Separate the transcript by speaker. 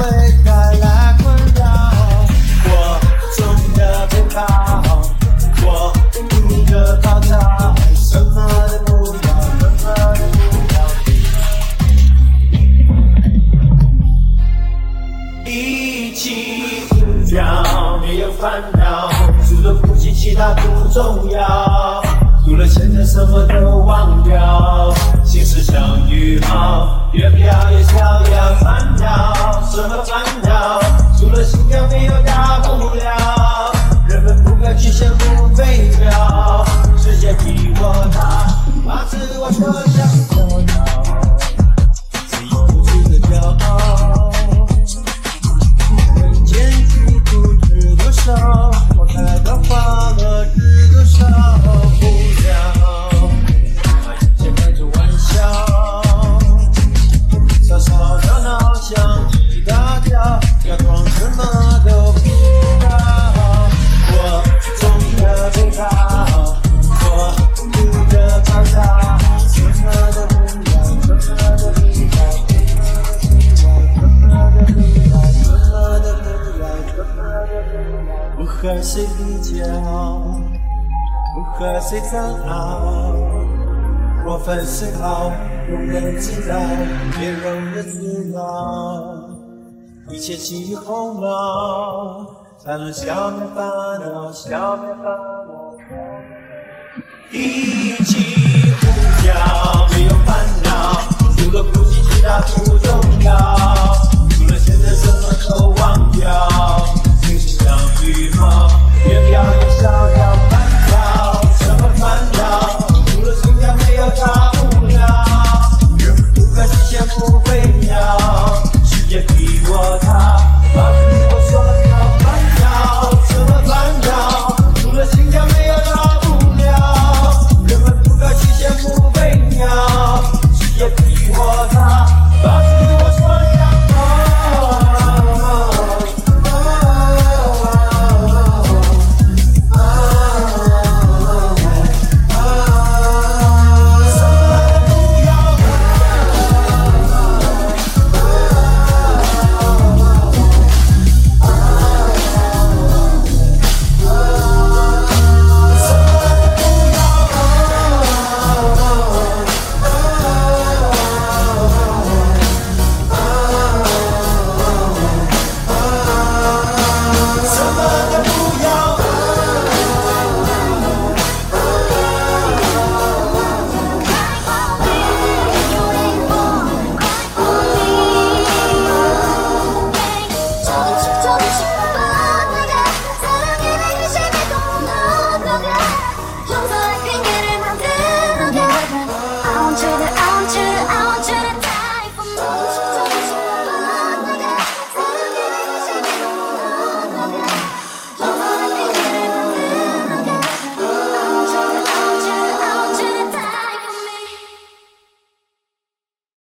Speaker 1: 会带来困扰，我的，我你，什么都不要，什么都不要，一起疯掉，没有烦恼，除了呼吸其他不重要，除了现在什么都忘掉。和谁比较不和谁争若分谁好谁人知道别容的子老一切轻于鸿毛才能消灭烦恼消灭烦恼。一起